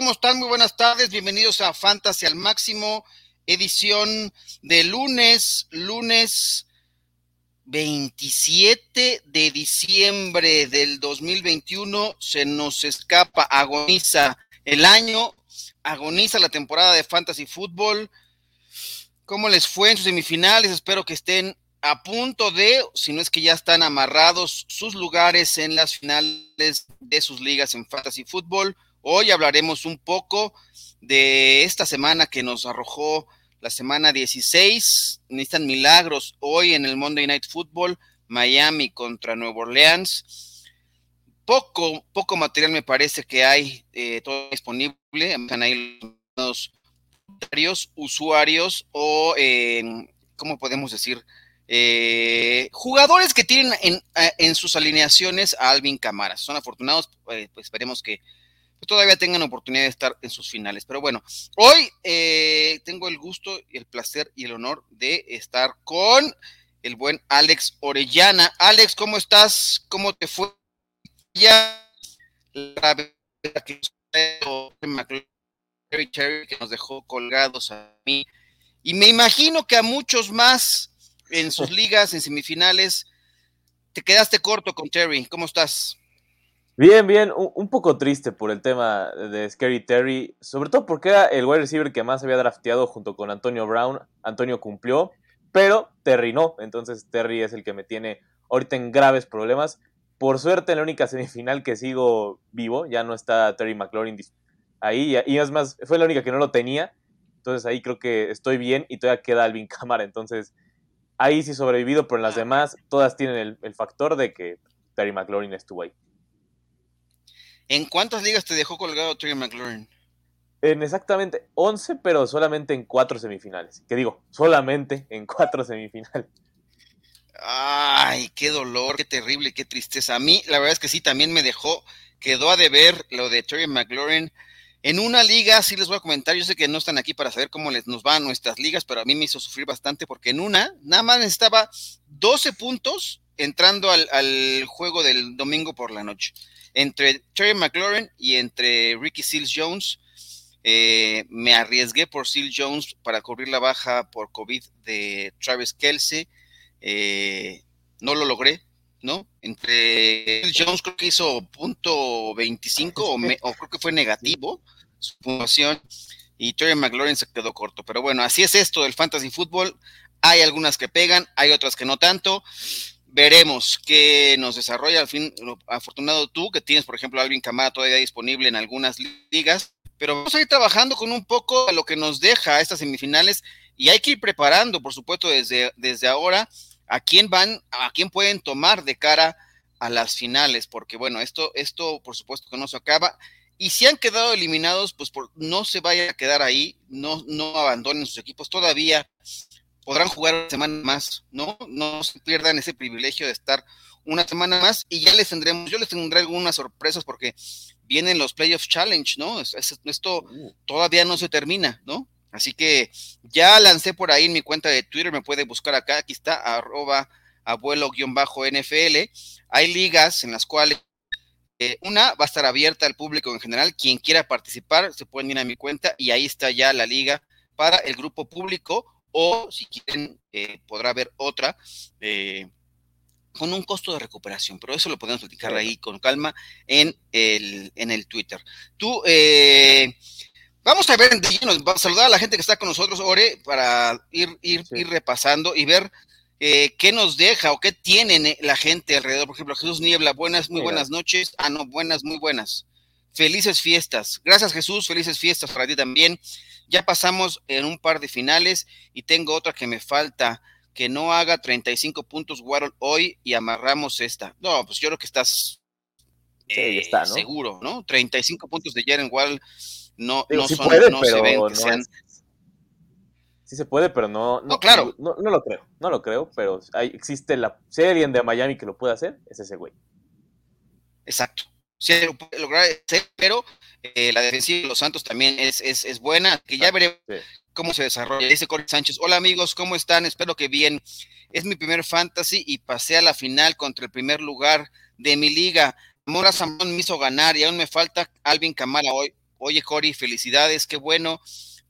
¿Cómo están? Muy buenas tardes. Bienvenidos a Fantasy al Máximo, edición de lunes, lunes 27 de diciembre del 2021. Se nos escapa, agoniza el año, agoniza la temporada de Fantasy Fútbol. ¿Cómo les fue en sus semifinales? Espero que estén a punto de, si no es que ya están amarrados sus lugares en las finales de sus ligas en Fantasy Fútbol. Hoy hablaremos un poco de esta semana que nos arrojó la semana 16. Necesitan milagros hoy en el Monday Night Football, Miami contra Nueva Orleans. Poco, poco material me parece que hay eh, todo disponible. Están ahí los usuarios o, eh, ¿cómo podemos decir? Eh, jugadores que tienen en, en, sus alineaciones a Alvin Camara. Son afortunados, pues esperemos que todavía tengan oportunidad de estar en sus finales. Pero bueno, hoy eh, tengo el gusto, el placer y el honor de estar con el buen Alex Orellana. Alex, ¿cómo estás? ¿Cómo te fue? Ya la que que nos dejó colgados a mí. Y me imagino que a muchos más en sus ligas, en semifinales, te quedaste corto con Terry. ¿Cómo estás? Bien, bien, un, poco triste por el tema de Scary Terry, sobre todo porque era el wide receiver que más había drafteado junto con Antonio Brown. Antonio cumplió, pero Terry no, entonces Terry es el que me tiene ahorita en graves problemas. Por suerte, en la única semifinal que sigo vivo, ya no está Terry McLaurin ahí, y es más, fue la única que no lo tenía, entonces ahí creo que estoy bien y todavía queda Alvin Cámara, entonces ahí sí sobrevivido, pero en las demás todas tienen el, el factor de que Terry McLaurin estuvo ahí. ¿En cuántas ligas te dejó colgado Terry McLaurin? En exactamente 11, pero solamente en cuatro semifinales. ¿Qué digo? Solamente en cuatro semifinales. Ay, qué dolor, qué terrible, qué tristeza. A mí, la verdad es que sí, también me dejó, quedó a deber lo de Terry McLaurin. En una liga, sí les voy a comentar, yo sé que no están aquí para saber cómo les, nos van nuestras ligas, pero a mí me hizo sufrir bastante porque en una, nada más necesitaba 12 puntos entrando al, al juego del domingo por la noche entre Terry McLaurin y entre Ricky Seals Jones. Eh, me arriesgué por Seals Jones para cubrir la baja por COVID de Travis Kelsey. Eh, no lo logré, ¿no? Entre Seals Jones creo que hizo punto 25 o, o creo que fue negativo su puntuación y Terry McLaurin se quedó corto. Pero bueno, así es esto del fantasy fútbol. Hay algunas que pegan, hay otras que no tanto veremos qué nos desarrolla al fin. Afortunado tú, que tienes, por ejemplo, a Alvin Camara todavía disponible en algunas ligas, pero vamos a ir trabajando con un poco de lo que nos deja estas semifinales y hay que ir preparando, por supuesto, desde, desde ahora a quién van, a quién pueden tomar de cara a las finales, porque bueno, esto, esto por supuesto que no se acaba. Y si han quedado eliminados, pues por, no se vayan a quedar ahí, no, no abandonen sus equipos. Todavía podrán jugar una semana más, ¿no? No se pierdan ese privilegio de estar una semana más y ya les tendremos, yo les tendré algunas sorpresas porque vienen los Playoff Challenge, ¿no? Esto uh. todavía no se termina, ¿no? Así que ya lancé por ahí en mi cuenta de Twitter, me puede buscar acá, aquí está, arroba abuelo-nfl. Hay ligas en las cuales eh, una va a estar abierta al público en general, quien quiera participar se pueden ir a mi cuenta y ahí está ya la liga para el grupo público o si quieren eh, podrá haber otra eh, con un costo de recuperación, pero eso lo podemos platicar ahí con calma en el, en el Twitter. Tú, eh, vamos a ver, vamos a saludar a la gente que está con nosotros, Ore, para ir, ir, ir repasando y ver qué nos deja o qué tienen la gente alrededor. Por ejemplo, Jesús Niebla, buenas, muy buenas noches. Ah, no, buenas, muy buenas. Felices fiestas. Gracias, Jesús. Felices fiestas para ti también. Ya pasamos en un par de finales y tengo otra que me falta, que no haga 35 puntos Warhol hoy y amarramos esta. No, pues yo creo que estás eh, seguro, ¿no? 35 puntos de Jaren Wall no, no, son, no se ven que sean... Sí se puede, pero no, no, claro. No, lo creo, no lo creo, pero hay, existe la serie de Miami que lo puede hacer, es ese güey. Exacto. Sí, lo puede lograr, pero eh, la defensiva de los Santos también es, es, es buena, que ya veremos cómo se desarrolla. Dice Corey Sánchez, hola amigos, ¿cómo están? Espero que bien. Es mi primer fantasy y pasé a la final contra el primer lugar de mi liga. Mora Samón me hizo ganar y aún me falta Alvin Kamara hoy. oye Cory, felicidades, qué bueno,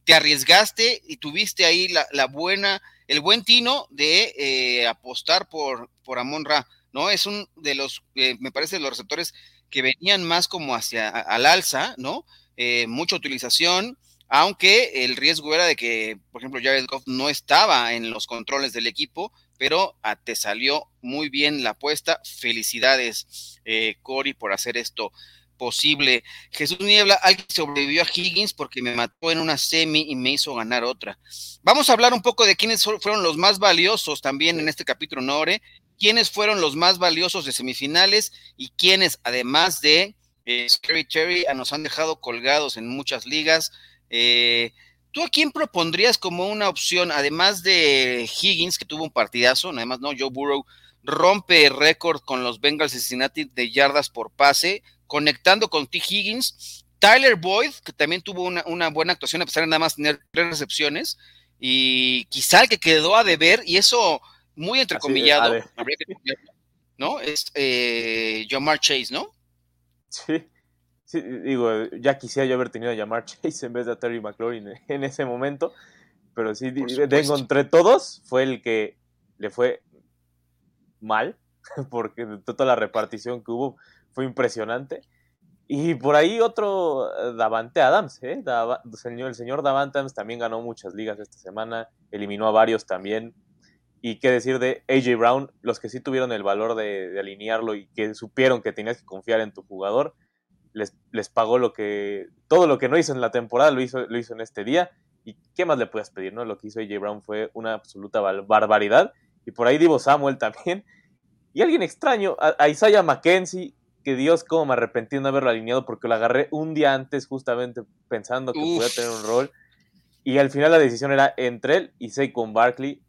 te arriesgaste y tuviste ahí la, buena, el buen tino de eh, apostar por, por Amon Ra, ¿no? Es un de los, eh, me parece, de los receptores que venían más como hacia al alza, ¿no? Eh, mucha utilización, aunque el riesgo era de que, por ejemplo, Jared Goff no estaba en los controles del equipo, pero ah, te salió muy bien la apuesta. Felicidades, eh, Cory, por hacer esto posible. Jesús Niebla, alguien sobrevivió a Higgins porque me mató en una semi y me hizo ganar otra. Vamos a hablar un poco de quiénes fueron los más valiosos también en este capítulo, Nore. Quiénes fueron los más valiosos de semifinales y quiénes, además de eh, Scary Cherry, ah, nos han dejado colgados en muchas ligas. Eh, ¿Tú a quién propondrías como una opción, además de Higgins, que tuvo un partidazo, además no, Joe Burrow rompe récord con los Bengals Cincinnati de yardas por pase, conectando con T. Higgins, Tyler Boyd, que también tuvo una, buena actuación a pesar de nada más tener tres recepciones, y quizá el que quedó a deber, y eso muy entrecomillado, ¿no? Es eh, Jamar Chase, ¿no? Sí. sí, digo, ya quisiera yo haber tenido a Jamar Chase en vez de a Terry McLaurin en ese momento, pero sí, tengo entre todos, fue el que le fue mal, porque toda la repartición que hubo fue impresionante. Y por ahí otro eh, Davante Adams, ¿eh? el señor Davante Adams también ganó muchas ligas esta semana, eliminó a varios también. Y qué decir de AJ Brown, los que sí tuvieron el valor de, alinearlo y que supieron que tenías que confiar en tu jugador, les, les, pagó lo que, todo lo que no hizo en la temporada, lo hizo, lo hizo en este día. ¿Y qué más le puedes pedir? ¿no? Lo que hizo AJ Brown fue una absoluta barbaridad. Y por ahí Divo Samuel también. Y alguien extraño, a, Isaiah McKenzie, que Dios, cómo me arrepentí de no haberlo alineado porque lo agarré un día antes justamente pensando que podía tener un rol. Y al final la decisión era entre él y Saquon Barkley.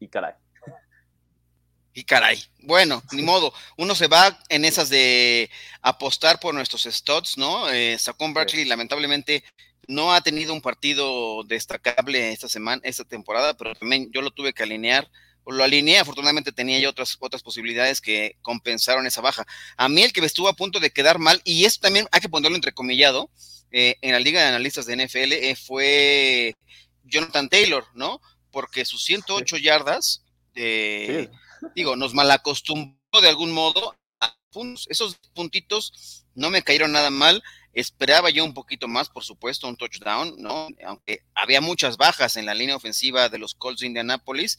Y caray. Y caray. Bueno, ni modo. Uno se va en esas de apostar por nuestros studs, ¿no? Eh, Saquon Barkley lamentablemente no ha tenido un partido destacable esta semana, esta temporada, pero también yo lo tuve que alinear lo alineé, afortunadamente tenía ya otras, otras posibilidades que compensaron esa baja. A mí el que me estuvo a punto de quedar mal, y esto también hay que ponerlo entrecomillado, eh, en la Liga de Analistas de NFL eh, fue Jonathan Taylor, ¿no? Porque sus 108 yardas, eh, digo, nos malacostumbró de algún modo. A esos puntitos no me cayeron nada mal. Esperaba yo un poquito más, por supuesto, un touchdown, ¿no? Aunque había muchas bajas en la línea ofensiva de los Colts de Indianapolis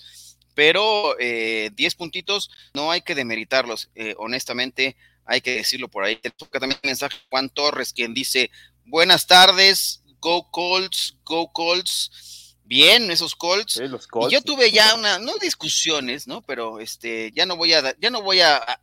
pero eh, 10 puntitos no hay que demeritarlos, eh, honestamente hay que decirlo por ahí. Te toca también el mensaje Juan Torres, quien dice, buenas tardes, go Colts, go Colts. Bien, esos Colts. Y yo tuve ya una, no discusiones, ¿no? Pero este, ya no voy a, ya no voy a,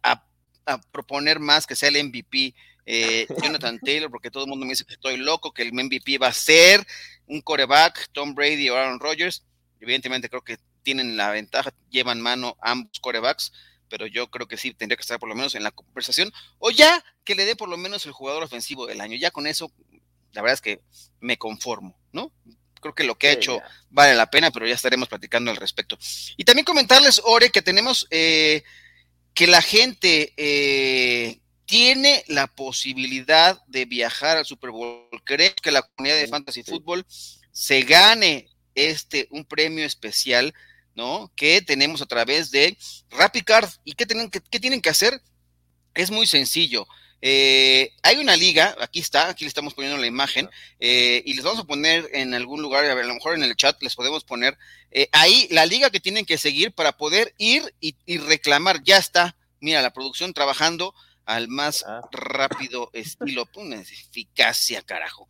proponer más que sea el MVP eh, Jonathan Taylor, porque todo el mundo me dice que estoy loco, que el MVP va a ser un coreback, Tom Brady o Aaron Rodgers. Evidentemente creo que tienen la ventaja, llevan mano ambos corebacks, pero yo creo que sí tendría que estar por lo menos en la conversación, o ya que le dé por lo menos el jugador ofensivo del año. Ya con eso, la verdad es que me conformo, ¿no? Creo que lo que ha hecho vale la pena, pero ya estaremos platicando al respecto. Y también comentarles, Ore, que tenemos eh, que la gente eh, tiene la posibilidad de viajar al Super Bowl. Creo que la comunidad de Fantasy Football se gane este, un premio especial ¿no? Que tenemos a través de RappiCard. ¿Y qué tienen que, tienen que hacer? Es muy sencillo. Eh, hay una liga, aquí está, aquí le estamos poniendo la imagen, eh, y les vamos a poner en algún lugar, a, lo mejor en el chat les podemos poner eh, ahí la liga que tienen que seguir para poder ir y, reclamar. Ya está, mira, la producción trabajando al más ah. rápido estilo, una eficacia, carajo.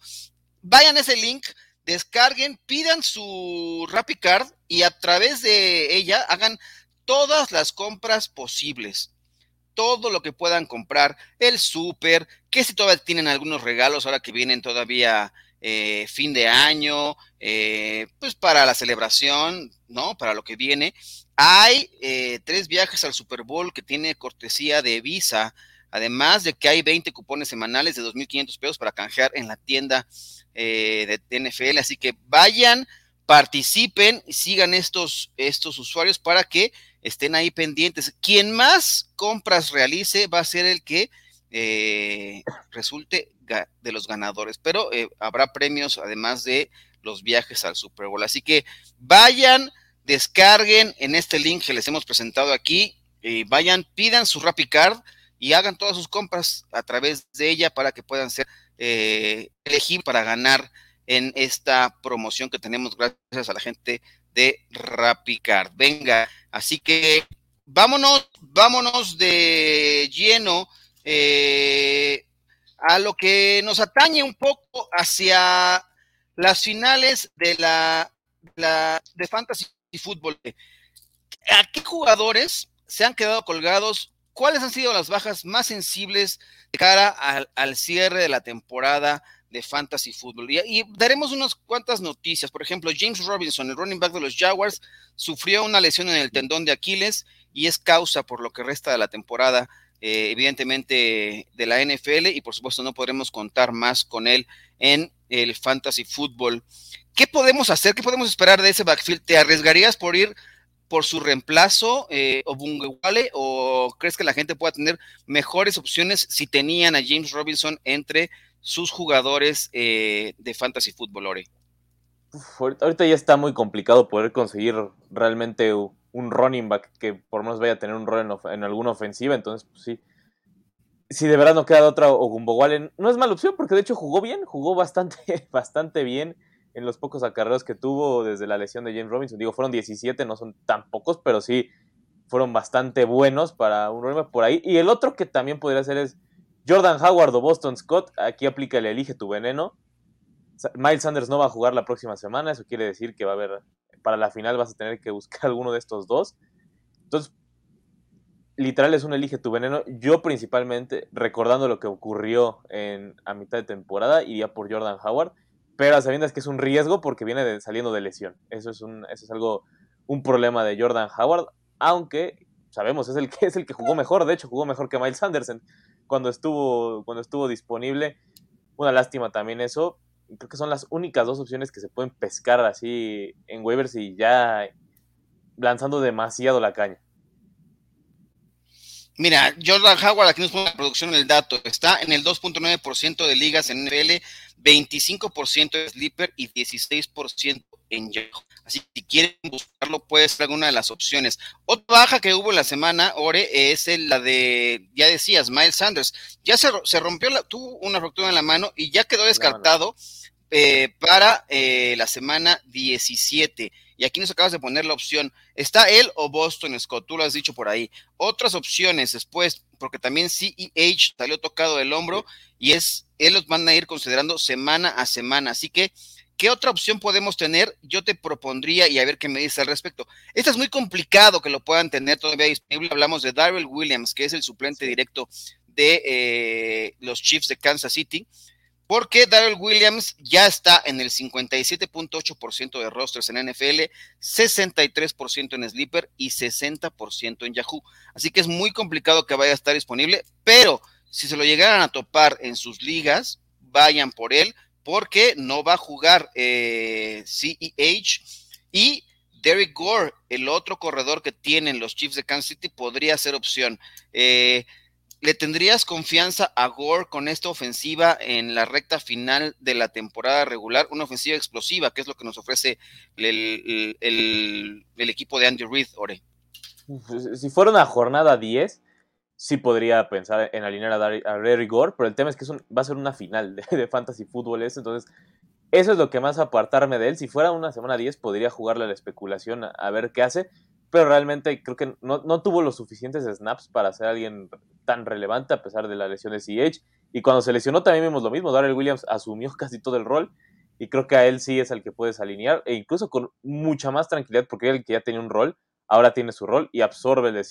Vayan a ese link, descarguen, pidan su RappiCard y a través de ella hagan todas las compras posibles. Todo lo que puedan comprar, el súper, que si todavía tienen algunos regalos ahora que vienen todavía eh, fin de año, eh, pues para la celebración, ¿no? Para lo que viene. Hay eh, tres viajes al Super Bowl que tiene cortesía de Visa, además de que hay 20 cupones semanales de 2.500 pesos para canjear en la tienda de NFL. Así que vayan, participen y sigan estos, estos usuarios para que estén ahí pendientes. Quien más compras realice va a ser el que eh, resulte de los ganadores, pero eh, habrá premios además de los viajes al Super Bowl. Así que vayan, descarguen en este link que les hemos presentado aquí, y vayan, pidan su Rappi Card y hagan todas sus compras a través de ella para que puedan ser eh, elegibles para ganar en esta promoción que tenemos gracias a la gente de Rapicard. Venga, así que vámonos, vámonos de lleno eh, a lo que nos atañe un poco hacia las finales de la, la de Fantasy Fútbol. ¿A qué jugadores se han quedado colgados? ¿Cuáles han sido las bajas más sensibles de cara al cierre de la temporada de fantasy fútbol. Y, daremos unas cuantas noticias. Por ejemplo, James Robinson, el running back de los Jaguars, sufrió una lesión en el tendón de Aquiles y es causa por lo que resta de la temporada, eh, evidentemente, de la NFL. Y por supuesto, no podremos contar más con él en el fantasy fútbol. ¿Qué podemos hacer? ¿Qué podemos esperar de ese backfield? ¿Te arriesgarías por ir por su reemplazo eh, o Bungewale o crees que la gente pueda tener mejores opciones si tenían a James Robinson entre sus jugadores eh, de fantasy fútbol, Ore? ahorita ya está muy complicado poder conseguir realmente un running back que por lo menos vaya a tener un rol en, alguna ofensiva, entonces pues sí. Si de verdad no queda otra Wallen, no es mala opción porque de hecho jugó bien, jugó bastante, bastante bien en los pocos acarreos que tuvo desde la lesión de James Robinson. Digo, fueron 17, no son tan pocos, pero sí fueron bastante buenos para un running back por ahí. Y el otro que también podría ser es Jordan Howard o Boston Scott, aquí aplica el elige tu veneno. Miles Sanders no va a jugar la próxima semana, eso quiere decir que va a haber, para la final vas a tener que buscar alguno de estos dos. Entonces, literal es un elige tu veneno. Yo principalmente, recordando lo que ocurrió en, a mitad de temporada, iría por Jordan Howard, pero a sabiendas que es un riesgo porque viene saliendo de lesión. Eso es, un, eso es algo, un problema de Jordan Howard, aunque sabemos, es el que es el que jugó mejor, de hecho jugó mejor que Miles Sanders cuando estuvo, cuando estuvo disponible. Una lástima también eso. Creo que son las únicas dos opciones que se pueden pescar así en waivers y ya lanzando demasiado la caña. Mira, Jordan Howard, aquí nos pone la producción el dato, está en el 2.9% de ligas en NFL, 25% de Sleeper y 16% en Yahoo. Así que si quieren buscarlo, puede ser alguna de las opciones. Otra baja que hubo en la semana, Ore, es la de, ya decías, Miles Sanders. Ya se, rompió, la, tuvo una ruptura en la mano y ya quedó descartado eh, para eh, la semana 17. Y aquí nos acabas de poner la opción. ¿Está él o Boston Scott? Tú lo has dicho por ahí. Otras opciones después, porque también CEH salió tocado del hombro y es, él los van a ir considerando semana a semana. Así que ¿Qué otra opción podemos tener? Yo te propondría y a ver qué me dices al respecto. Esto es muy complicado que lo puedan tener todavía disponible. Hablamos de Darrell Williams, que es el suplente directo de eh, los Chiefs de Kansas City, porque Darrell Williams ya está en el 57.8% de rosters en NFL, 63% en Sleeper y 60% en Yahoo. Así que es muy complicado que vaya a estar disponible, pero si se lo llegaran a topar en sus ligas, vayan por él porque no va a jugar eh, CEH y Derek Gore, el otro corredor que tienen los Chiefs de Kansas City, podría ser opción. Eh, ¿Le tendrías confianza a Gore con esta ofensiva en la recta final de la temporada regular? Una ofensiva explosiva, que es lo que nos ofrece el, el equipo de Andy Reid, Ore. Si fuera una jornada 10, sí podría pensar en alinear a, Dar a Gore, pero el tema es que va a ser una final de, fantasy fútbol eso, entonces eso es lo que más apartarme de él. Si fuera una semana 10 podría jugarle a la especulación a, ver qué hace, pero realmente creo que no, tuvo los suficientes snaps para ser alguien tan relevante a pesar de la lesión de CH. Y cuando se lesionó también vimos lo mismo, Darrell Williams asumió casi todo el rol y creo que a él sí es el que puedes alinear e incluso con mucha más tranquilidad porque él que ya tenía un rol, ahora tiene su rol y absorbe el de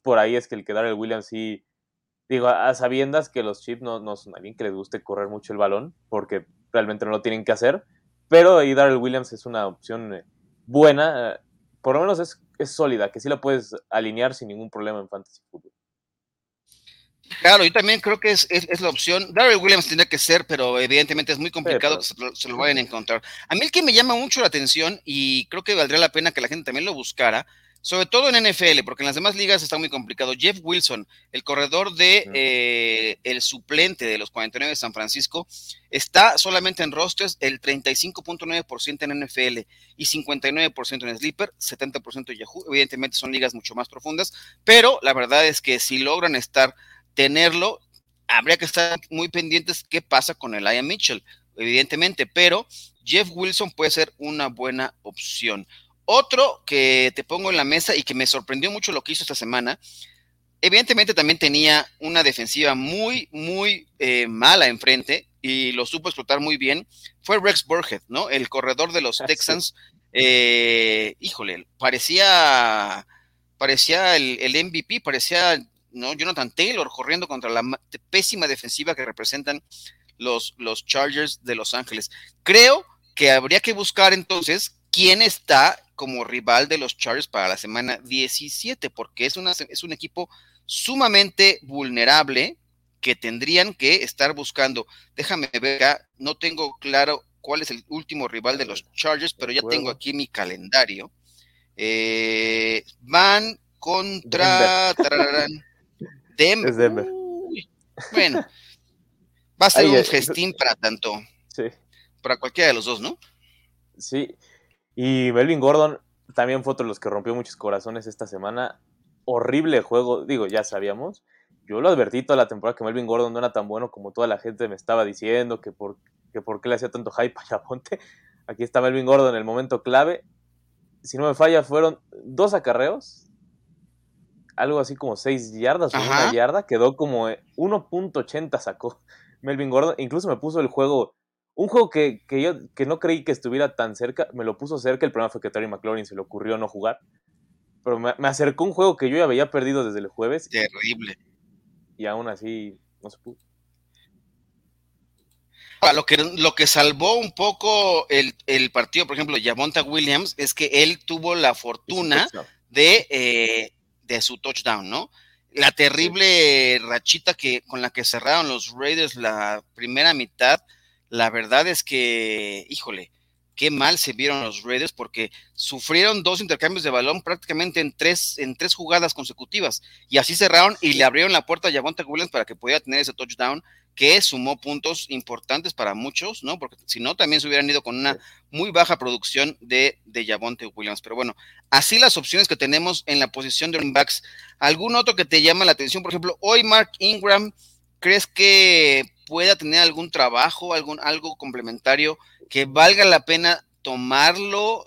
Por ahí es que el quedar el Williams sí, digo, a sabiendas que los Chiefs no, no son alguien que les guste correr mucho el balón, porque realmente no lo tienen que hacer, pero ahí Darrell Williams es una opción eh, buena, eh, por lo menos es, es, sólida, que sí la puedes alinear sin ningún problema en Fantasy Football. Claro, yo también creo que es, es, la opción. Darrell Williams tendría que ser, pero evidentemente es muy complicado que se lo, vayan a encontrar. A mí el que me llama mucho la atención y creo que valdría la pena que la gente también lo buscara, sobre todo en NFL, porque en las demás ligas está muy complicado. Jeff Wilson, el corredor de eh, el suplente de los 49 de San Francisco, está solamente en rosters el 35.9% en NFL y 59% en Sleeper, 70% en Yahoo. Evidentemente son ligas mucho más profundas, pero la verdad es que si logran estar, tenerlo, habría que estar muy pendientes qué pasa con el Mitchell, evidentemente, pero Jeff Wilson puede ser una buena opción. Otro que te pongo en la mesa y que me sorprendió mucho lo que hizo esta semana, evidentemente también tenía una defensiva muy, muy eh, mala enfrente y lo supo explotar muy bien, fue Rex Burhead, ¿no? El corredor de los ah, Texans. Eh, híjole, parecía, parecía el, el, MVP, parecía ¿no? Jonathan Taylor corriendo contra la pésima defensiva que representan los, los Chargers de Los Ángeles. Creo que habría que buscar entonces quién está como rival de los Chargers para la semana 17, porque es, una, es un equipo sumamente vulnerable que tendrían que estar buscando. Déjame ver acá, no tengo claro cuál es el último rival de los Chargers, pero ya tengo aquí mi calendario. Eh, van contra Denver. bueno, va a ser un festín para tanto. Sí. Para cualquiera de los dos, ¿no? Sí, y Melvin Gordon también fue otro de los que rompió muchos corazones esta semana. Horrible juego, digo, ya sabíamos. Yo lo advertí toda la temporada que Melvin Gordon no era tan bueno como toda la gente me estaba diciendo, que por, que por qué le hacía tanto hype a Yaponte. Aquí está Melvin Gordon en el momento clave. Si no me falla, fueron dos acarreos, algo así como seis yardas o una yarda, quedó como 1.80 sacó Melvin Gordon. Incluso me puso el juego un juego que, yo que no creí que estuviera tan cerca, me lo puso cerca. El problema fue que Terry McLaurin se le ocurrió no jugar. Pero me, acercó un juego que yo ya había perdido desde el jueves. Terrible. Y aún así no se pudo. Lo que, lo que salvó un poco el, partido, por ejemplo, Javonta Williams, es que él tuvo la fortuna de, eh, de su touchdown, ¿no? La terrible rachita que, con la que cerraron los Raiders la primera mitad, la verdad es que, híjole, qué mal se vieron los Raiders porque sufrieron dos intercambios de balón prácticamente en tres, en tres jugadas consecutivas y así cerraron y le abrieron la puerta a Javonte Williams para que pudiera tener ese touchdown que sumó puntos importantes para muchos, ¿no? Porque si no, también se hubieran ido con una muy baja producción de, de Javonte Williams. Pero bueno, así las opciones que tenemos en la posición de running backs. ¿Algún otro que te llama la atención? Por ejemplo, hoy Mark Ingram, ¿crees que pueda tener algún trabajo, algún, algo complementario que valga la pena tomarlo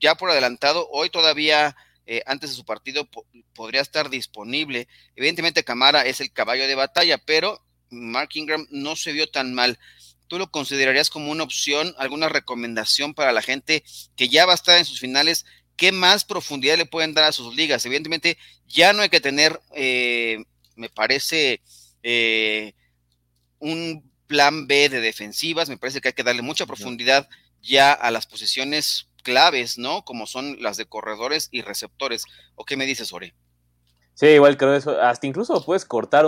ya por adelantado. Hoy todavía, eh, antes de su partido, podría estar disponible. Evidentemente, Camara es el caballo de batalla, pero Mark Ingram no se vio tan mal. ¿Tú lo considerarías como una opción, alguna recomendación para la gente que ya va a estar en sus finales? ¿Qué más profundidad le pueden dar a sus ligas? Evidentemente, ya no hay que tener, eh, me parece, eh, un plan B de defensivas, me parece que hay que darle mucha profundidad ya a las posiciones claves, ¿no? Como son las de corredores y receptores. ¿O qué me dices, Ore? Sí, igual creo eso. Hasta incluso puedes cortar.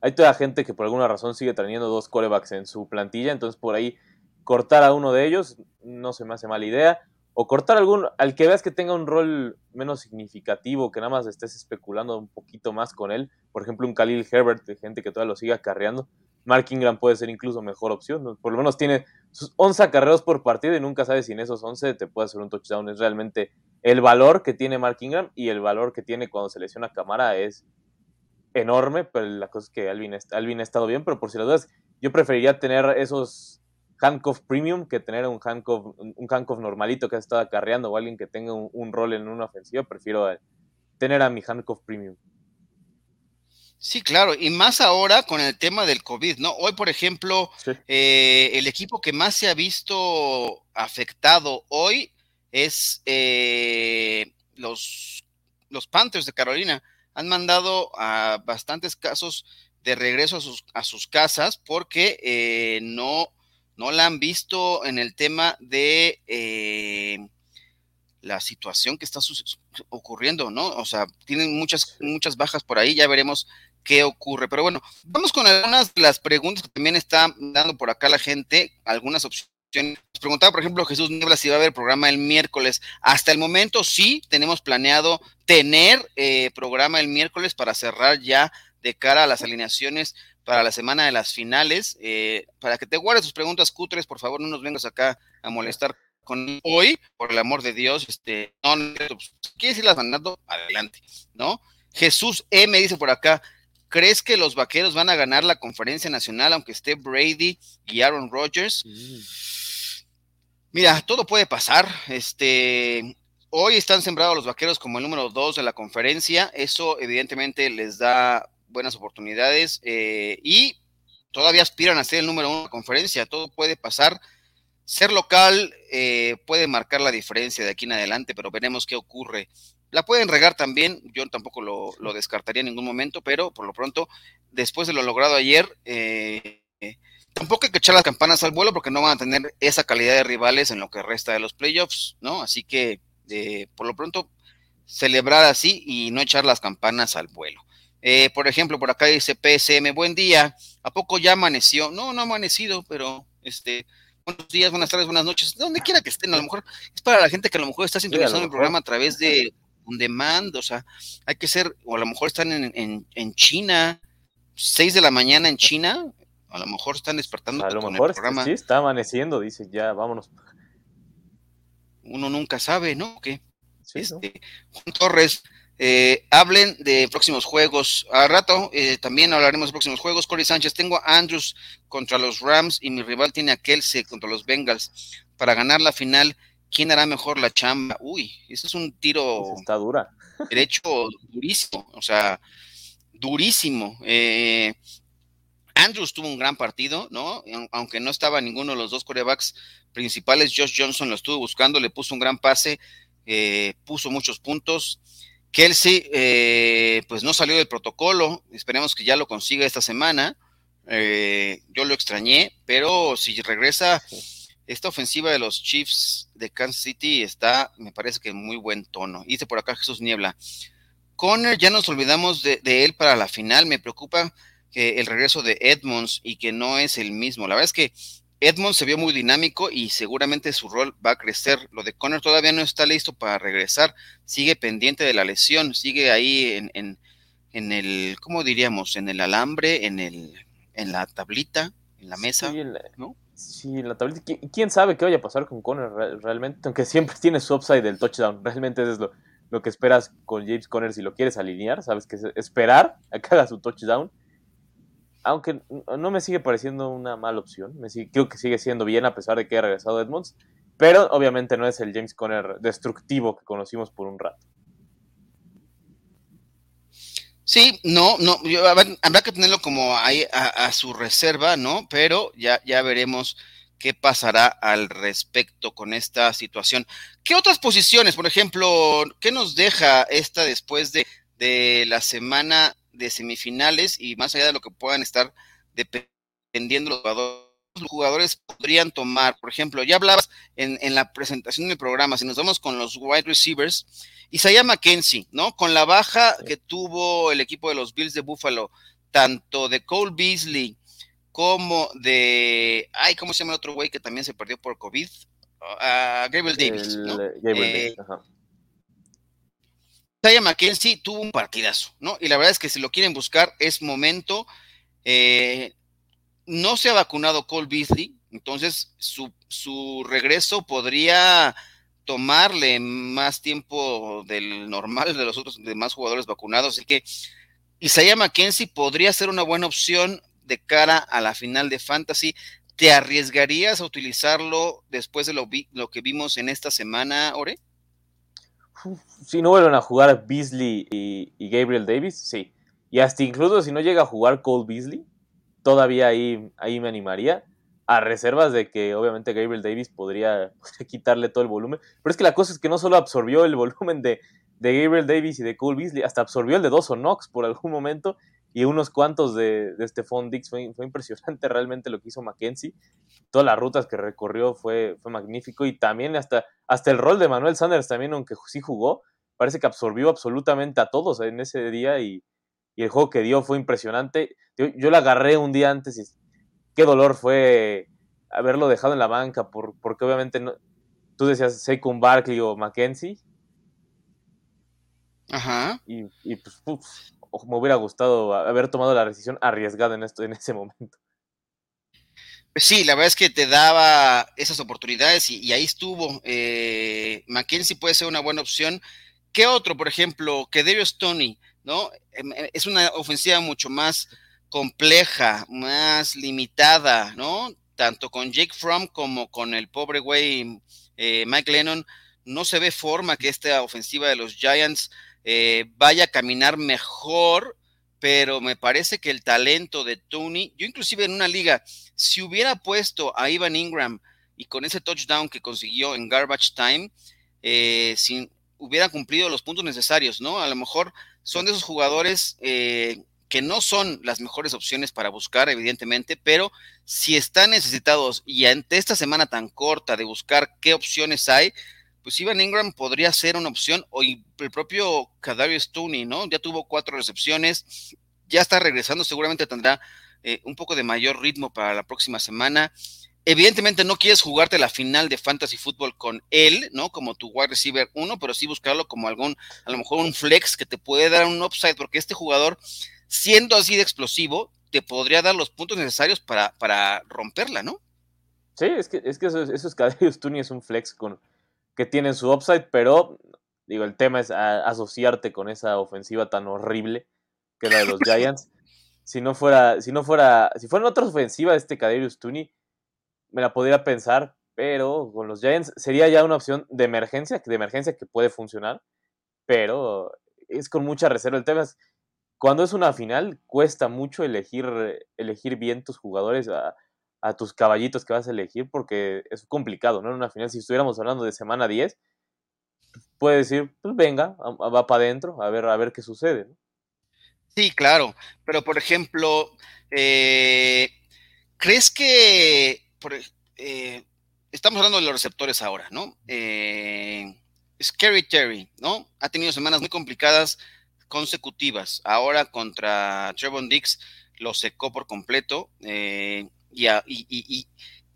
Hay toda gente que por alguna razón sigue teniendo dos corebacks en su plantilla, entonces por ahí cortar a uno de ellos no se me hace mala idea. O cortar algún, al que veas que tenga un rol menos significativo, que nada más estés especulando un poquito más con él. Por ejemplo, un Khalil Herbert, de gente que todavía lo siga carreando Mark Ingram puede ser incluso mejor opción. Por lo menos tiene sus 11 acarreos por partido y nunca sabes si en esos 11 te puede hacer un touchdown. Es realmente el valor que tiene Mark Ingram y el valor que tiene cuando se lesiona Camara es enorme, pero la cosa es que Alvin, Alvin ha estado bien, pero por si las dudas, yo preferiría tener esos handcuff premium que tener un handcuff, un handcuff normalito que ha estado acarreando o alguien que tenga un, rol en una ofensiva. Prefiero tener a mi handcuff premium. Sí, claro, y más ahora con el tema del COVID, ¿no? Hoy, por ejemplo, eh, el equipo que más se ha visto afectado hoy es eh, los, los Panthers de Carolina. Han mandado a bastantes casos de regreso a sus, a sus casas porque eh, no, no la han visto en el tema de la situación que está ocurriendo, ¿no? O sea, tienen muchas, muchas bajas por ahí, ya veremos qué ocurre. Pero bueno, vamos con algunas de las preguntas que también está dando por acá la gente, algunas opciones Nos preguntaba, por ejemplo, Jesús Niebla si va a haber programa el miércoles. Hasta el momento sí tenemos planeado tener eh, programa el miércoles para cerrar ya de cara a las alineaciones para la semana de las finales. Eh, para que te guardes tus preguntas cutres, por favor, no nos vengas acá a molestar con hoy, por el amor de Dios. Este, no, no pues, ¿quieres irlas mandando? Adelante, ¿no? Jesús M dice por acá, ¿crees que los vaqueros van a ganar la conferencia nacional aunque esté Brady y Aaron Rodgers? Mira, todo puede pasar. Este, hoy están sembrados los vaqueros como el número dos de la conferencia. Eso evidentemente les da buenas oportunidades eh, y todavía aspiran a ser el número uno de la conferencia. Todo puede pasar. Ser local eh, puede marcar la diferencia de aquí en adelante, pero veremos qué ocurre. La pueden regar también, yo tampoco lo, descartaría en ningún momento, pero por lo pronto, después de lo logrado ayer, eh, tampoco hay que echar las campanas al vuelo porque no van a tener esa calidad de rivales en lo que resta de los playoffs, ¿no? Así que, por lo pronto, celebrar así y no echar las campanas al vuelo. Eh, por ejemplo, por acá dice PSM, buen día, ¿a poco ya amaneció? No, no ha amanecido, pero este, buenos días, buenas tardes, buenas noches, donde quiera que estén, a lo mejor es para la gente que a lo mejor está sintonizando el programa a través de un demand, o sea, hay que ser, o a lo mejor están en, en, China, 6 de la mañana en China, a lo mejor están despertando a lo mejor el programa. Sí, está amaneciendo, dice, ya, vámonos. Uno nunca sabe, ¿no? ¿Qué? este, Juan Torres, eh, hablen de próximos juegos. A rato eh, también hablaremos de próximos juegos. Corey Sánchez, tengo a Andrews contra los Rams y mi rival tiene a Kelsey contra los Bengals. Para ganar la final, ¿quién hará mejor la chamba? Uy, eso es un tiro. Está dura. Derecho durísimo, o sea, durísimo. Eh, Andrews tuvo un gran partido, ¿no? Aunque no estaba ninguno de los dos corebacks principales, Josh Johnson lo estuvo buscando, le puso un gran pase, puso muchos puntos. Kelsey, eh, pues no salió del protocolo, esperemos que ya lo consiga esta semana. Eh, yo lo extrañé, pero si regresa, esta ofensiva de los Chiefs de Kansas City está, me parece que en muy buen tono. Dice por acá Jesús Niebla. Conner, ya nos olvidamos de, de, él para la final. Me preocupa que el regreso de Edmonds y que no es el mismo. La verdad es que Edmond se vio muy dinámico y seguramente su rol va a crecer. Lo de Conner todavía no está listo para regresar, sigue pendiente de la lesión, sigue ahí en, en, en el, ¿cómo diríamos? En el alambre, en, el, en la tablita, en la mesa, sí, ¿no? Sí, la tablita. ¿Quién sabe qué vaya a pasar con Conner realmente? Aunque siempre tiene su upside del touchdown, realmente eso es lo, que esperas con James Conner si lo quieres alinear, sabes que es esperar a que haga su touchdown aunque no me sigue pareciendo una mala opción, me creo que sigue siendo bien a pesar de que haya regresado Edmonds, pero obviamente no es el James Conner destructivo que conocimos por un rato. Sí, no, no, habrá que tenerlo como ahí a, su reserva, ¿no? Pero ya, ya veremos qué pasará al respecto con esta situación. ¿Qué otras posiciones, por ejemplo, qué nos deja esta después de, de la semana de semifinales y más allá de lo que puedan estar dependiendo los jugadores, los jugadores podrían tomar, por ejemplo, ya hablabas en, en, la presentación del programa, si nos vamos con los wide receivers, Isaiah McKenzie, ¿no? Con la baja que tuvo el equipo de los Bills de Buffalo, tanto de Cole Beasley como de, ay, ¿cómo se llama el otro güey que también se perdió por COVID? Uh, Gabriel Davis, ¿no? Gabriel Davis, eh, Isaiah McKenzie tuvo un partidazo, ¿no? Y la verdad es que si lo quieren buscar, es momento. Eh, no se ha vacunado Cole Beasley, entonces su, su, regreso podría tomarle más tiempo del normal de los otros demás jugadores vacunados. Así que Isaiah McKenzie podría ser una buena opción de cara a la final de Fantasy. ¿Te arriesgarías a utilizarlo después de lo, lo que vimos en esta semana, Ore? si no vuelven a jugar Beasley y, Gabriel Davis, sí. Y hasta incluso si no llega a jugar Cole Beasley, todavía ahí, ahí me animaría. A reservas de que obviamente Gabriel Davis podría, quitarle todo el volumen. Pero es que la cosa es que no solo absorbió el volumen de, de Gabriel Davis y de Cole Beasley, hasta absorbió el de Dawson Knox por algún momento y unos cuantos de, de Stephon Dix. Fue, fue, impresionante realmente lo que hizo Mackenzie. Todas las rutas que recorrió fue, fue magnífico y también hasta, hasta el rol de Manuel Sanders también, aunque sí jugó, parece que absorbió absolutamente a todos en ese día y, y el juego que dio fue impresionante. Yo, yo la agarré un día antes y qué dolor fue haberlo dejado en la banca, por, porque obviamente no, tú decías Saquon Barkley o Mackenzie. Ajá. Y, pues, me hubiera gustado haber tomado la decisión arriesgada en, esto, en ese momento. Pues sí, la verdad es que te daba esas oportunidades y, ahí estuvo. Eh, Mackenzie puede ser una buena opción. ¿Qué otro, por ejemplo, que Darius Tony, ¿no? Em, em, es una ofensiva mucho más compleja, más limitada, ¿no? Tanto con Jake Fromm como con el pobre güey eh, Mike Lennon, no se ve forma que esta ofensiva de los Giants eh, vaya a caminar mejor, pero me parece que el talento de Tony, yo inclusive en una liga, si hubiera puesto a Ivan Ingram y con ese touchdown que consiguió en garbage time, eh, sin, hubiera cumplido los puntos necesarios, ¿no? A lo mejor son de esos jugadores eh, que no son las mejores opciones para buscar, evidentemente, pero si están necesitados y ante esta semana tan corta de buscar qué opciones hay, pues Ivan Ingram podría ser una opción, o el propio Kadarius Tooney, ¿no? Ya tuvo cuatro recepciones, ya está regresando, seguramente tendrá eh, un poco de mayor ritmo para la próxima semana. Evidentemente no quieres jugarte la final de Fantasy Football con él, ¿no? Como tu wide receiver uno, pero sí buscarlo como algún, a lo mejor un flex que te puede dar un upside, porque este jugador, siendo así de explosivo, te podría dar los puntos necesarios para, para romperla, ¿no? Sí, es que, es que eso, eso es Kadarius Tooney es un flex con, que tienen su upside, pero digo, el tema es asociarte con esa ofensiva tan horrible que la de los Giants. si no fuera, si no fuera, si fuera otra ofensiva este Kadarius Tooney, me la podría pensar, pero con los Giants sería ya una opción de emergencia, de emergencia que puede funcionar, pero es con mucha reserva. El tema es, cuando es una final, cuesta mucho elegir, elegir bien tus jugadores. A, tus caballitos que vas a elegir porque es complicado, ¿no? En una final, si estuviéramos hablando de semana 10, puede decir, pues venga, va para adentro, a ver, a ver qué sucede, ¿no? Sí, claro, pero por ejemplo, eh, ¿crees que, eh, estamos hablando de los receptores ahora, ¿no? Eh, Scary Terry, ¿no? Ha tenido semanas muy complicadas consecutivas. Ahora contra Trevon Dix lo secó por completo. Eh, y,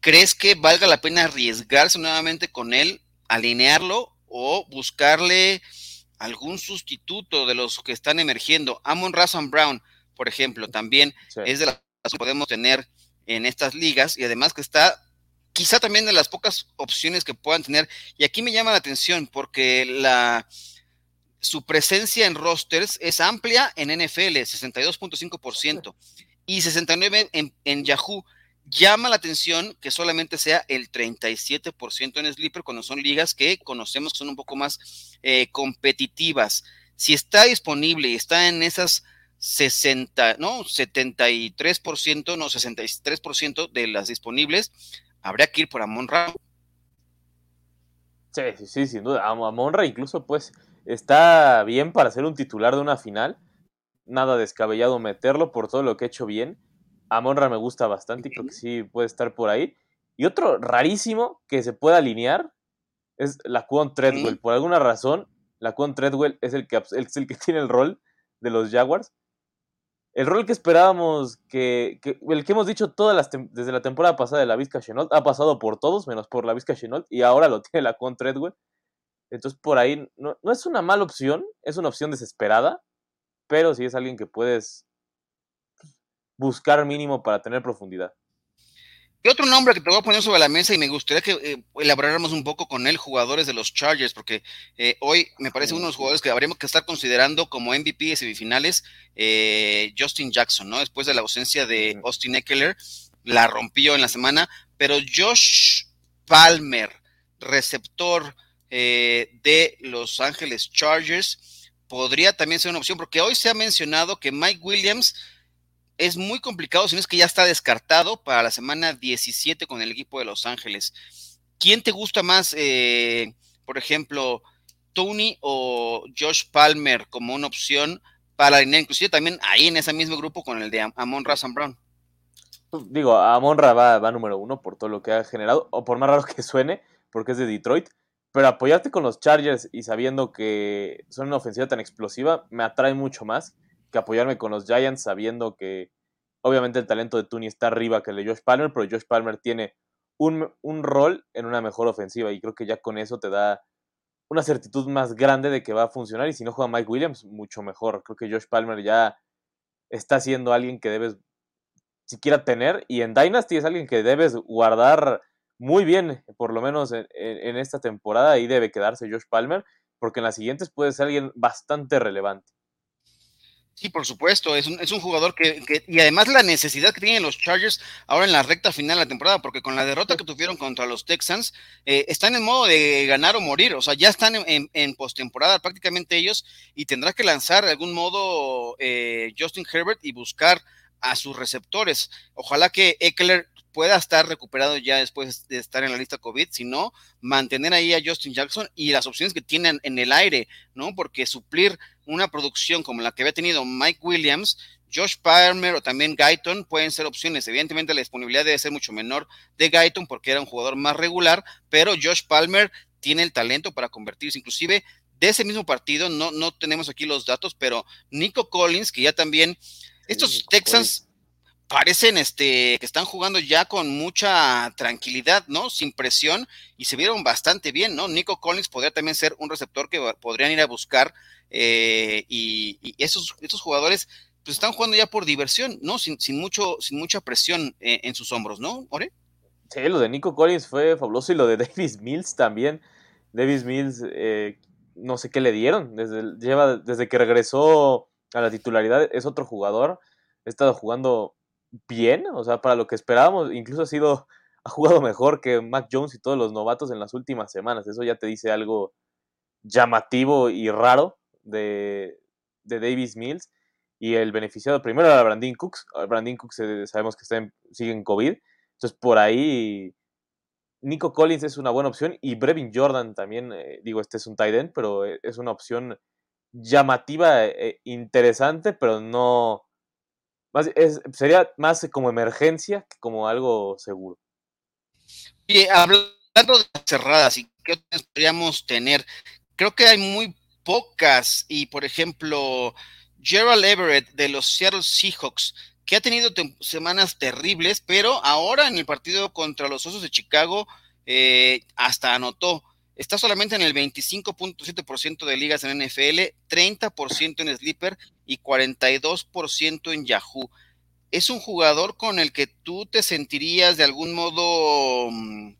crees que valga la pena arriesgarse nuevamente con él, alinearlo o buscarle algún sustituto de los que están emergiendo? Amon Razan Brown, por ejemplo, también es de las que podemos tener en estas ligas y además que está quizá también de las pocas opciones que puedan tener. Y aquí me llama la atención porque la su presencia en rosters es amplia en NFL, 62.5% y 69 en, en Yahoo llama la atención que solamente sea el 37% en Sleeper cuando son ligas que conocemos que son un poco más eh, competitivas. Si está disponible y está en esas 60, no, 73%, no, 63% de las disponibles, habría que ir por Amon Ra. Sí, sí, sí, sin duda. Amon Ra incluso pues está bien para ser un titular de una final. Nada descabellado meterlo por todo lo que ha hecho bien a Monra me gusta bastante y creo que sí puede estar por ahí. Y otro rarísimo que se puede alinear es la Quan Treadwell. Por alguna razón, la Quan Treadwell es el, que, es el que tiene el rol de los Jaguars. El rol que esperábamos, que, el que hemos dicho todas las desde la temporada pasada de la Vizca Chenault, ha pasado por todos, menos por la Vizca Chenault, y ahora lo tiene la Quan Treadwell. Entonces, por ahí, no, no es una mala opción, es una opción desesperada, pero sí es alguien que puedes buscar mínimo para tener profundidad. Y otro nombre que te voy a poner sobre la mesa y me gustaría que eh, elaboráramos un poco con él, jugadores de los Chargers, porque eh, hoy me parece uno de los jugadores que habríamos que estar considerando como MVP de semifinales, eh, Justin Jackson, ¿no? Después de la ausencia de Austin Eckler, la rompió en la semana, pero Josh Palmer, receptor de Los Ángeles Chargers, podría también ser una opción, porque hoy se ha mencionado que Mike Williams es muy complicado, si no es que ya está descartado para la semana 17 con el equipo de Los Ángeles. ¿Quién te gusta más, eh, por ejemplo, Tony o Josh Palmer como una opción para alinear, inclusive también ahí en ese mismo grupo con el de Amon Ra Brown? Pues, digo, Amon Ra va, va número uno por todo lo que ha generado, o por más raro que suene, porque es de Detroit, pero apoyarte con los Chargers y sabiendo que son una ofensiva tan explosiva me atrae mucho más que apoyarme con los Giants sabiendo que obviamente el talento de Tooney está arriba que el de Josh Palmer, pero Josh Palmer tiene un, un rol en una mejor ofensiva y creo que ya con eso te da una certitud más grande de que va a funcionar y si no juega Mike Williams, mucho mejor. Creo que Josh Palmer ya está siendo alguien que debes siquiera tener y en Dynasty es alguien que debes guardar muy bien, por lo menos en, esta temporada, y debe quedarse Josh Palmer, porque en las siguientes puede ser alguien bastante relevante. Sí, por supuesto, es un, es un jugador que, y además la necesidad que tienen los Chargers ahora en la recta final de la temporada, porque con la derrota que tuvieron contra los Texans, eh, están en modo de ganar o morir, o sea, ya están en, en, postemporada prácticamente ellos, y tendrá que lanzar de algún modo eh, Justin Herbert y buscar a sus receptores. Ojalá que Eckler pueda estar recuperado ya después de estar en la lista COVID, sino mantener ahí a Justin Jackson y las opciones que tienen en el aire, ¿no? Porque suplir una producción como la que había tenido Mike Williams, Josh Palmer o también Guyton pueden ser opciones. Evidentemente la disponibilidad debe ser mucho menor de Guyton porque era un jugador más regular, pero Josh Palmer tiene el talento para convertirse inclusive de ese mismo partido, no, no tenemos aquí los datos, pero Nico Collins, que ya también estos Texans parecen este, que están jugando ya con mucha tranquilidad, ¿no? Sin presión y se vieron bastante bien, ¿no? Nico Collins podría también ser un receptor que podrían ir a buscar eh, y, esos, estos jugadores pues están jugando ya por diversión, ¿no? Sin, sin mucho, sin mucha presión eh, en sus hombros, ¿no, Ore? Sí, lo de Nico Collins fue fabuloso y lo de Davis Mills también. Davis Mills, eh, no sé qué le dieron, desde, lleva, desde que regresó a la titularidad es otro jugador. Ha estado jugando bien, o sea, para lo que esperábamos, incluso ha sido, ha jugado mejor que Mac Jones y todos los novatos en las últimas semanas. Eso ya te dice algo llamativo y raro de, de Davis Mills. Y el beneficiado primero era Brandon Cooks. Brandon Cooks eh, sabemos que está en, sigue en COVID. Entonces, por ahí Nico Collins es una buena opción y Brevin Jordan también, eh, digo, este es un tight end, pero eh, es una opción llamativa, e interesante, pero no. Sería más como emergencia que como algo seguro. Y hablando de cerradas y qué podríamos tener, creo que hay muy pocas. Y por ejemplo, Gerald Everett de los Seattle Seahawks, que ha tenido semanas terribles, pero ahora en el partido contra los Osos de Chicago eh, hasta anotó está solamente en el 25.7% de ligas en NFL, 30% en Sleeper y 42% en Yahoo. Es un jugador con el que tú te sentirías de algún modo, mm,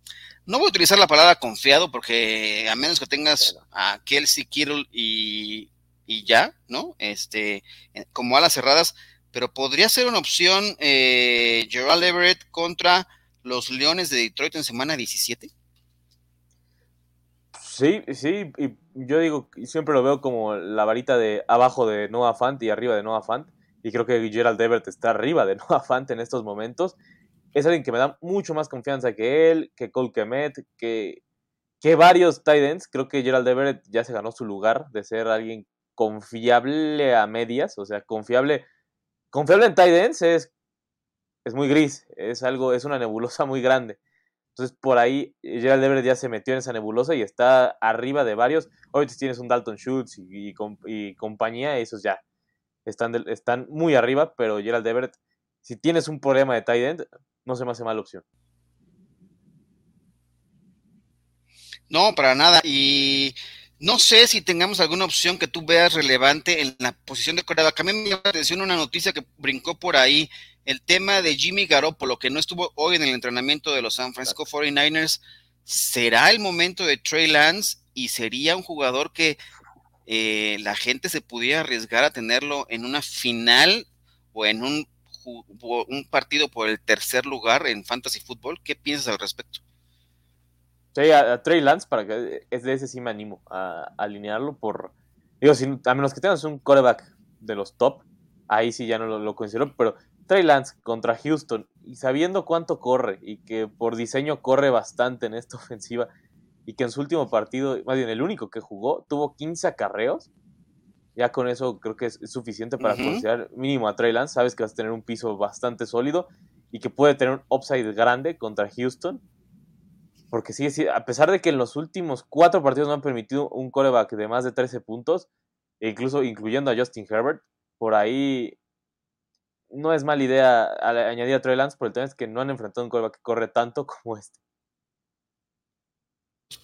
no voy a utilizar la palabra confiado, porque a menos que tengas a Kelsey Kittle y, y ya, ¿no? Este, eh, como alas cerradas, pero podría ser una opción eh, Gerald Everett contra los Leones de Detroit en semana 17. Sí, sí, y yo digo, siempre lo veo como la varita de abajo de Noah Fant y arriba de Noah Fant, y creo que Gerald Everett está arriba de Noah Fant en estos momentos. Es alguien que me da mucho más confianza que él, que Cole Kemet, que, que varios Titans. Creo que Gerald Everett ya se ganó su lugar de ser alguien confiable a medias, o sea, confiable. Confiable en Titans es, es muy gris, es algo, es una nebulosa muy grande. Entonces, por ahí, eh, Gerald Everett ya se metió en esa nebulosa y está arriba de varios. Hoy tienes un Dalton Schultz y, compañía, esos ya están, están muy arriba, pero Gerald Everett, si tienes un problema de tight end, no se me hace mala opción. No, para nada. Y no sé si tengamos alguna opción que tú veas relevante en la posición de coreback. A mí me llama la atención una noticia que brincó por ahí el tema de Jimmy Garoppolo, que no estuvo hoy en el entrenamiento de los San Francisco 49ers, ¿será el momento de Trey Lance y sería un jugador que eh, la gente se pudiera arriesgar a tenerlo en una final o en un, un partido por el tercer lugar en Fantasy Football? ¿Qué piensas al respecto? Sí, a, Trey Lance, para que es de ese sí me animo a, alinearlo por. Digo, a menos que tengas un coreback de los top, ahí sí ya no lo, lo considero, pero Trey Lance contra Houston y sabiendo cuánto corre y que por diseño corre bastante en esta ofensiva y que en su último partido, más bien el único que jugó, tuvo 15 acarreos, ya con eso creo que es, suficiente para considerar mínimo a Trey Lance. Sabes que vas a tener un piso bastante sólido y que puede tener un upside grande contra Houston. Porque sí, a pesar de que en los últimos cuatro partidos no han permitido un coreback de más de 13 puntos, e incluso incluyendo a Justin Herbert, por ahí no es mala idea añadir a Trey Lance, pero el tema es que no han enfrentado un coreback que corre tanto como este.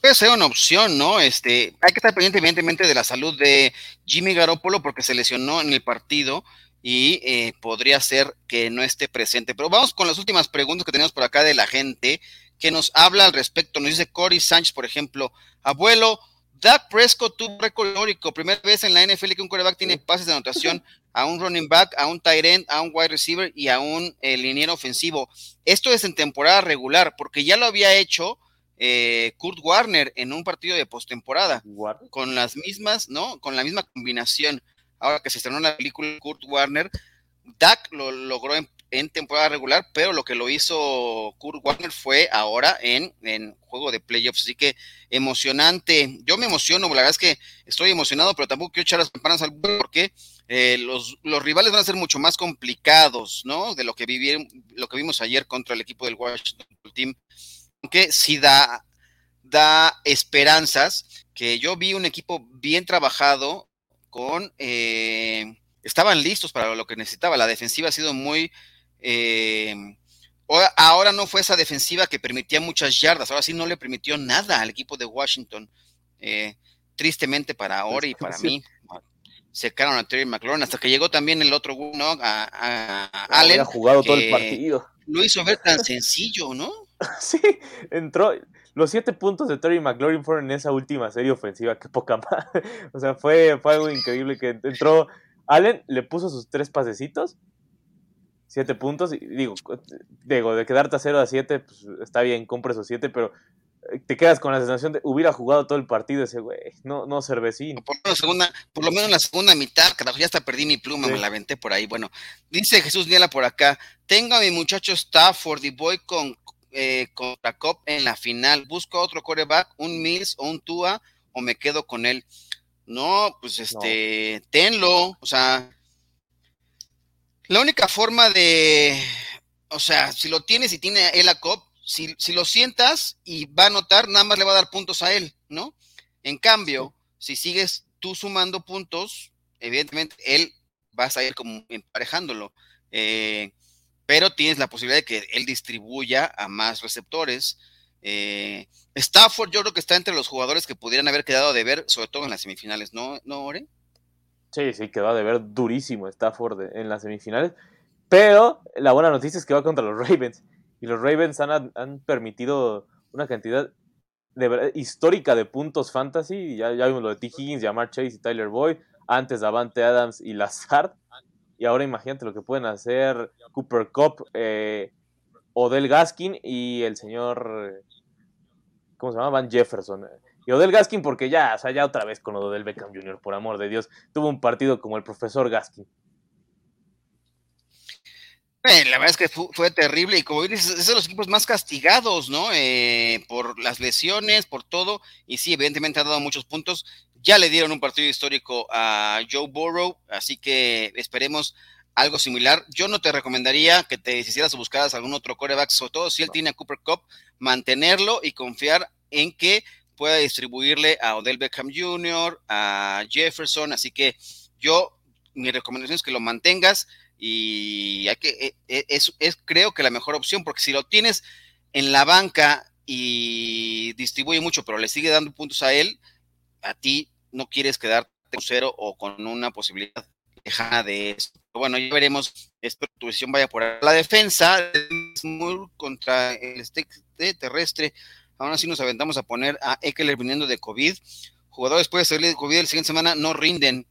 puede ser una opción, ¿no? Este, hay que estar pendiente, evidentemente, de la salud de Jimmy Garoppolo porque se lesionó en el partido y eh, podría ser que no esté presente. Pero vamos con las últimas preguntas que tenemos por acá de la gente que nos habla al respecto. Nos dice Cory Sánchez, por ejemplo, abuelo, Dak Prescott tuvo récord histórico, primera vez en la NFL que un quarterback tiene pases de anotación a un running back, a un tight end, a un wide receiver y a un eh, liniero ofensivo. Esto es en temporada regular, porque ya lo había hecho eh, Kurt Warner en un partido de postemporada, con las mismas, ¿no? Con la misma combinación. Ahora que se estrenó la película Kurt Warner, Dak lo logró en en temporada regular, pero lo que lo hizo Kurt Warner fue ahora en, en juego de playoffs. Así que emocionante. Yo me emociono, la verdad es que estoy emocionado, pero tampoco quiero echar las campanas al porque eh, los, los, rivales van a ser mucho más complicados, ¿no? De lo que vivieron, lo que vimos ayer contra el equipo del Washington Team. Aunque sí da, da esperanzas que yo vi un equipo bien trabajado con eh, estaban listos para lo que necesitaba. La defensiva ha sido muy eh, ahora no fue esa defensiva que permitía muchas yardas, ahora sí no le permitió nada al equipo de Washington. Eh, tristemente para ahora y para mí, secaron a Terry McLaurin hasta que llegó también el otro, ¿no? A, Allen. jugado todo el partido. Lo hizo ver tan sencillo, ¿no? sí, entró. Los siete puntos de Terry McLaurin fueron en esa última serie ofensiva, que poca más. o sea, fue, fue algo increíble que entró. Allen le puso sus tres pasecitos siete puntos. Y digo, digo, de quedarte a 0 a 7, pues está bien, compra esos 7, pero eh, te quedas con la sensación de hubiera jugado todo el partido ese güey, no, no cervecín. Por lo, menos segunda, por lo menos en la segunda mitad, carajo, ya hasta perdí mi pluma, me la aventé por ahí. Bueno, dice Jesús Niela por acá, tengo a mi muchacho Stafford y voy con eh, contra Cop en la final, busco otro coreback, un Mills o un Tua, o me quedo con él. No, pues este, tenlo, o sea, la única forma de, o sea, si lo tienes y tiene él a Cop, si, si, lo sientas y va a anotar, nada más le va a dar puntos a él, ¿no? En cambio, si sigues tú sumando puntos, evidentemente él vas a ir como emparejándolo. Eh, pero tienes la posibilidad de que él distribuya a más receptores. Eh, Stafford yo creo que está entre los jugadores que pudieran haber quedado de ver, sobre todo en las semifinales, ¿no, ¿No Ore? Sí, sí, que va a ver durísimo Stafford en las semifinales. Pero la buena noticia es que va contra los Ravens. Y los Ravens han, han permitido una cantidad histórica de puntos fantasy. Ya, vimos lo de T. Higgins, Jamar Chase y Tyler Boyd. Antes Davante Adams y Lazard. Y ahora imagínate lo que pueden hacer Cooper Cup, eh, Odell Gaskin y el señor. ¿Cómo se llama? Van Jefferson. Y Odell Gaskin, porque ya, o sea, ya otra vez con Odell Beckham Jr., por amor de Dios, tuvo un partido como el profesor Gaskin. Eh, la verdad es que fue, terrible y como dices, es de los equipos más castigados, ¿no? Eh, por las lesiones, por todo, y sí, evidentemente ha dado muchos puntos. Ya le dieron un partido histórico a Joe Burrow, así que esperemos algo similar. Yo no te recomendaría que te hicieras o buscaras algún otro coreback, sobre todo si él tiene a Cooper Cup, mantenerlo y confiar en que pueda distribuirle a Odell Beckham Jr., a Jefferson, así que yo, mi recomendación es que lo mantengas y hay que, e, e, es, creo que la mejor opción, porque si lo tienes en la banca y distribuye mucho, pero le sigue dando puntos a él, a ti no quieres quedarte con cero o con una posibilidad lejana de eso. Bueno, ya veremos, espero que tu decisión vaya por la defensa contra el terrestre Aún así nos aventamos a poner a Eckler viniendo de COVID. Jugadores después de salir de COVID la siguiente semana no rinden.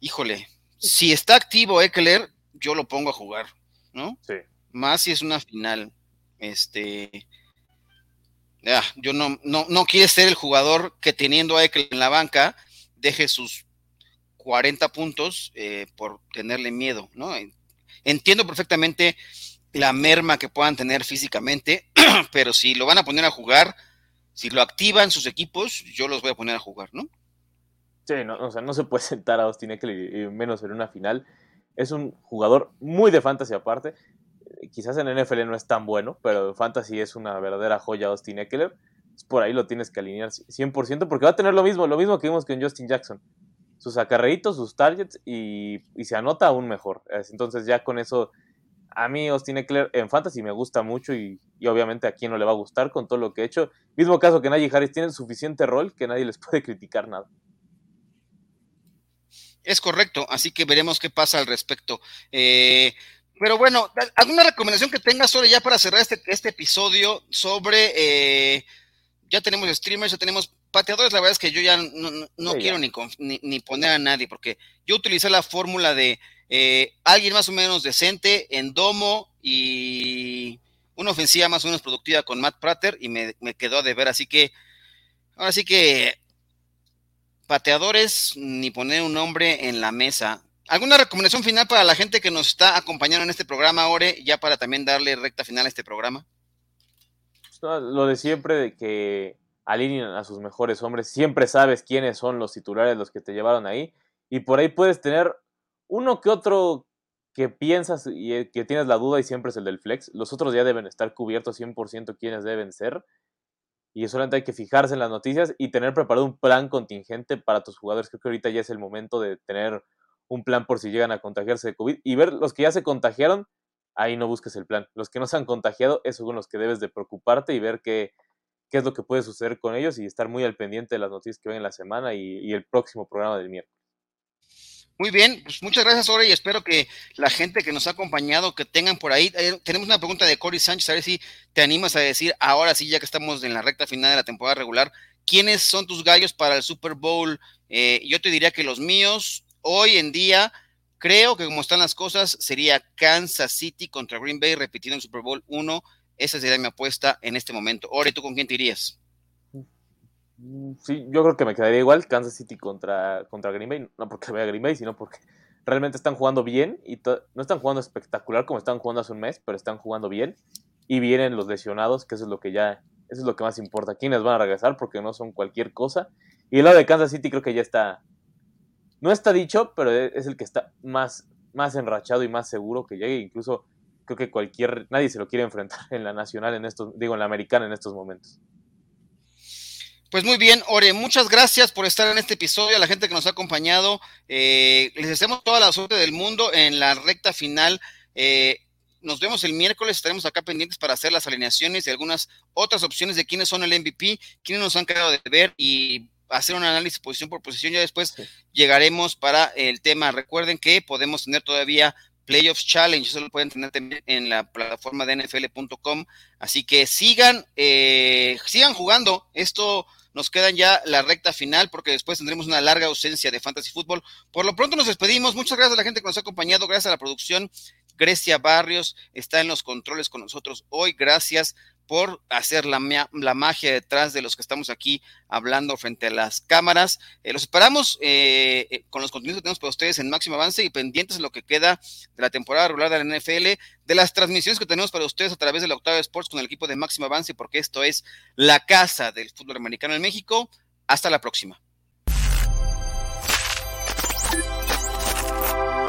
Híjole, si está activo Eckler, yo lo pongo a jugar, ¿no? Sí. Más si es una final. Este. Ya, yo no, no, no quiere ser el jugador que teniendo a Eckler en la banca deje sus 40 puntos eh, por tenerle miedo, ¿no? Entiendo perfectamente la merma que puedan tener físicamente, pero si lo van a poner a jugar, si lo activan sus equipos, yo los voy a poner a jugar, ¿no? Sí, no, o sea, no se puede sentar a Austin Eckler menos en una final. Es un jugador muy de fantasy aparte. Quizás en NFL no es tan bueno, pero fantasy es una verdadera joya Austin Eckler. Por ahí lo tienes que alinear 100% porque va a tener lo mismo, lo mismo que vimos con Justin Jackson. Sus acarreitos, sus targets y, y se anota aún mejor. Entonces ya con eso A mí Austin Eckler en fantasy me gusta mucho y, obviamente a quién no le va a gustar con todo lo que he hecho. Mismo caso que Najee Harris tiene suficiente rol que nadie les puede criticar nada. Es correcto, así que veremos qué pasa al respecto. Eh, pero bueno, ¿alguna recomendación que tengas sobre ya para cerrar este, este episodio sobre, eh, ya tenemos streamers, ya tenemos pateadores, la verdad es que yo ya no, quiero Ni, ni, poner a nadie, porque yo utilicé la fórmula de eh, alguien más o menos decente en domo y una ofensiva más o menos productiva con Matt Prater y me, quedó a deber, así que ahora sí que pateadores ni poner un nombre en la mesa. ¿Alguna recomendación final para la gente que nos está acompañando en este programa, Ore, ya para también darle recta final a este programa? Lo de siempre, de que alineen a sus mejores hombres, siempre sabes quiénes son los titulares, los que te llevaron ahí, y por ahí puedes tener uno que otro que piensas y eh, que tienes la duda y siempre es el del flex. Los otros ya deben estar cubiertos 100% quiénes deben ser. Y solamente hay que fijarse en las noticias y tener preparado un plan contingente para tus jugadores. Creo que ahorita ya es el momento de tener un plan por si llegan a contagiarse de COVID y ver los que ya se contagiaron, ahí no busques el plan. Los que no se han contagiado, esos son los que debes de preocuparte y ver qué, qué es lo que puede suceder con ellos y estar muy al pendiente de las noticias que ven en la semana y, el próximo programa del miércoles. Muy bien, pues muchas gracias, Ore, y espero que la gente que nos ha acompañado, que tengan por ahí, eh, tenemos una pregunta de Cory Sánchez, a ver si te animas a decir, ahora sí, ya que estamos en la recta final de la temporada regular, ¿quiénes son tus gallos para el Super Bowl? Eh, yo te diría que los míos, hoy en día, creo que como están las cosas, sería Kansas City contra Green Bay, repitiendo el Super Bowl 1. Esa sería mi apuesta en este momento. Ore, ¿tú con quién te irías? Mm, sí, yo creo que me quedaría igual Kansas City contra, contra Green Bay. No porque vea Green Bay, sino porque realmente están jugando bien y no están jugando espectacular como estaban jugando hace un mes, pero están jugando bien y vienen los lesionados, que eso es lo que ya, eso es lo que más importa. ¿Quiénes van a regresar? Porque no son cualquier cosa. Y el lado de Kansas City creo que ya está, no está dicho, pero e, es el que está más, más enrachado y más seguro que llegue. Incluso creo que cualquier, nadie se lo quiere enfrentar en la nacional en estos, digo, en la americana en estos momentos. Pues muy bien, Ore, muchas gracias por estar en este episodio, a la gente que nos ha acompañado. Eh, les deseamos toda la suerte del mundo en la recta final. Eh, nos vemos el miércoles, estaremos acá pendientes para hacer las alineaciones y algunas otras opciones de quiénes son el MVP, quiénes nos han quedado de ver y hacer un análisis posición por posición. Ya después llegaremos para el tema. Recuerden que podemos tener todavía Playoffs Challenge, eso lo pueden tener también en la plataforma de nfl.com. Así que sigan, eh, sigan jugando. Esto nos quedan ya la recta final porque después tendremos una larga ausencia de fantasy fútbol. Por lo pronto nos despedimos. Muchas gracias a la gente que nos ha acompañado. Gracias a la producción. Grecia Barrios está en los controles con nosotros hoy. Gracias por hacer la, la, magia detrás de los que estamos aquí hablando frente a las cámaras. Eh, los esperamos eh, eh, con los contenidos que tenemos para ustedes en máximo avance y pendientes de lo que queda de la temporada regular de la NFL, de las transmisiones que tenemos para ustedes a través de la Octava Sports con el equipo de máximo avance, porque esto es la casa del fútbol americano en México. Hasta la próxima.